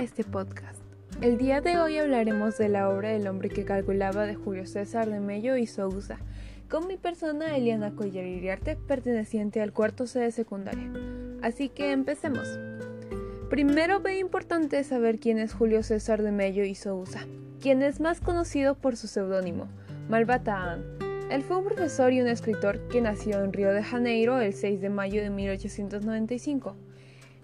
este podcast. El día de hoy hablaremos de la obra El hombre que calculaba de Julio César de Mello y Sousa, con mi persona Eliana Collar Iriarte, perteneciente al cuarto C de secundaria. Así que empecemos. Primero ve importante saber quién es Julio César de Mello y Sousa, quien es más conocido por su seudónimo, Malbataan. Él fue un profesor y un escritor que nació en Río de Janeiro el 6 de mayo de 1895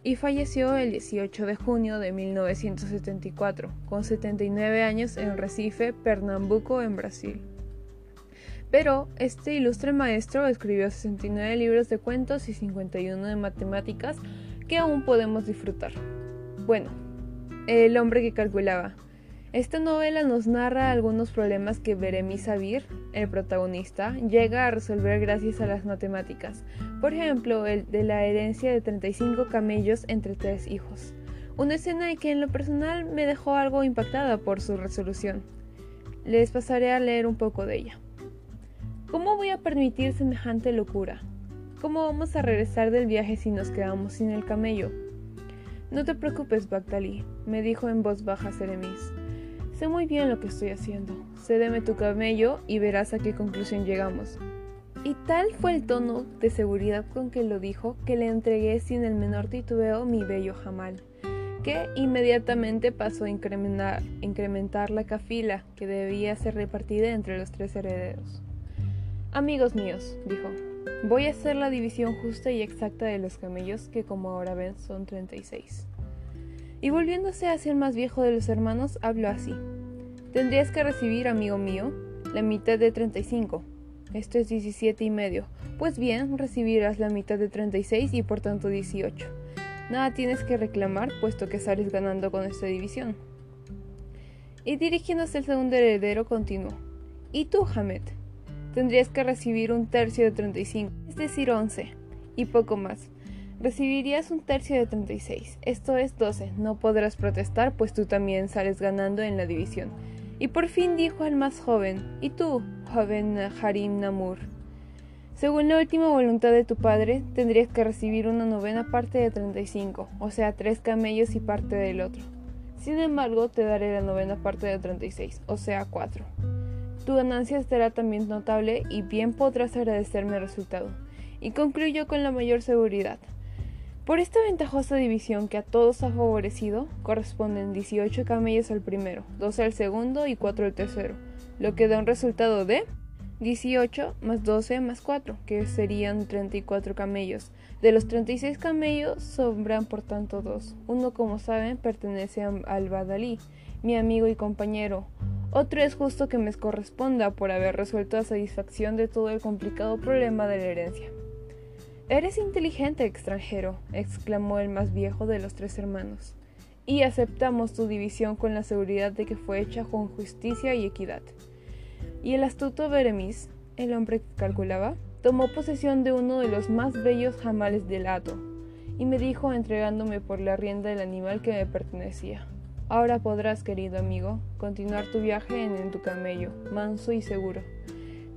y falleció el 18 de junio de 1974, con 79 años en Recife, Pernambuco, en Brasil. Pero este ilustre maestro escribió 69 libros de cuentos y 51 de matemáticas que aún podemos disfrutar. Bueno, El hombre que calculaba, esta novela nos narra algunos problemas que Beremi Sabir, el protagonista, llega a resolver gracias a las matemáticas. Por ejemplo, el de la herencia de 35 camellos entre tres hijos. Una escena que en lo personal me dejó algo impactada por su resolución. Les pasaré a leer un poco de ella. ¿Cómo voy a permitir semejante locura? ¿Cómo vamos a regresar del viaje si nos quedamos sin el camello? No te preocupes, Bagdali, me dijo en voz baja Seremis. Sé muy bien lo que estoy haciendo. Cédeme tu camello y verás a qué conclusión llegamos. Y tal fue el tono de seguridad con que lo dijo que le entregué sin el menor titubeo mi bello jamal, que inmediatamente pasó a incrementar, incrementar la cafila que debía ser repartida entre los tres herederos. Amigos míos, dijo, voy a hacer la división justa y exacta de los camellos, que como ahora ven son 36. Y volviéndose hacia el más viejo de los hermanos, habló así. Tendrías que recibir, amigo mío, la mitad de 35. Esto es 17 y medio. Pues bien, recibirás la mitad de 36 y por tanto 18. Nada tienes que reclamar, puesto que sales ganando con esta división. Y dirigiéndose al segundo heredero, continuó. ¿Y tú, Hamed? Tendrías que recibir un tercio de 35, es decir, 11, y poco más recibirías un tercio de 36, esto es 12. No podrás protestar, pues tú también sales ganando en la división. Y por fin dijo al más joven, ¿y tú, joven Harim Namur? Según la última voluntad de tu padre, tendrías que recibir una novena parte de 35, o sea, tres camellos y parte del otro. Sin embargo, te daré la novena parte de 36, o sea, cuatro. Tu ganancia será también notable y bien podrás agradecerme el resultado. Y concluyo con la mayor seguridad. Por esta ventajosa división que a todos ha favorecido, corresponden 18 camellos al primero, 12 al segundo y 4 al tercero, lo que da un resultado de 18 más 12 más 4, que serían 34 camellos. De los 36 camellos sobran por tanto dos. Uno, como saben, pertenece al Badalí, mi amigo y compañero. Otro es justo que me corresponda por haber resuelto a satisfacción de todo el complicado problema de la herencia. Eres inteligente, extranjero, exclamó el más viejo de los tres hermanos, y aceptamos tu división con la seguridad de que fue hecha con justicia y equidad. Y el astuto Beremis, el hombre que calculaba, tomó posesión de uno de los más bellos jamales del hato, y me dijo entregándome por la rienda el animal que me pertenecía. Ahora podrás, querido amigo, continuar tu viaje en tu camello, manso y seguro.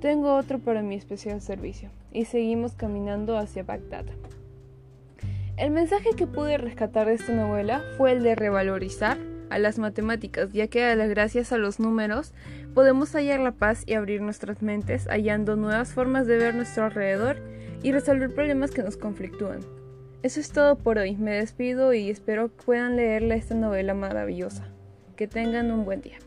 Tengo otro para mi especial servicio. Y seguimos caminando hacia Bagdad. El mensaje que pude rescatar de esta novela fue el de revalorizar a las matemáticas, ya que gracias a los números podemos hallar la paz y abrir nuestras mentes hallando nuevas formas de ver nuestro alrededor y resolver problemas que nos conflictúan. Eso es todo por hoy, me despido y espero puedan leerla esta novela maravillosa. Que tengan un buen día.